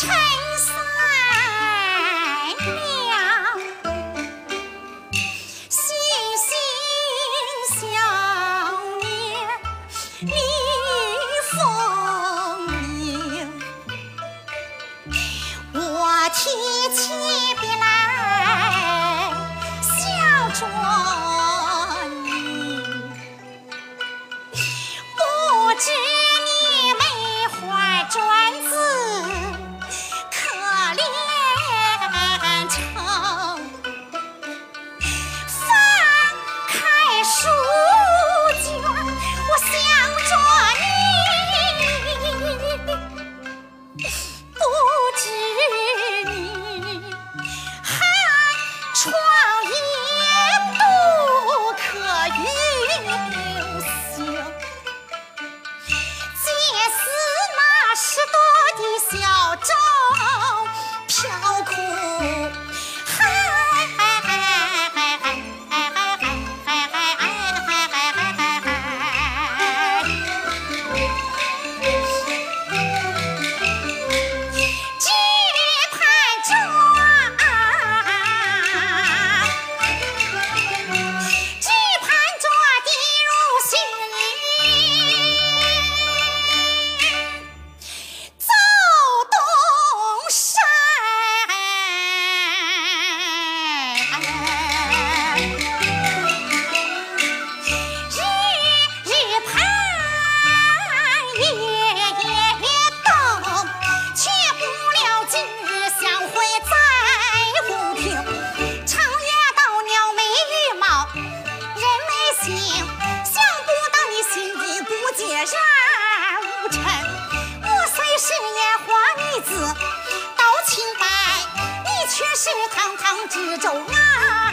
长沙关头往直走啊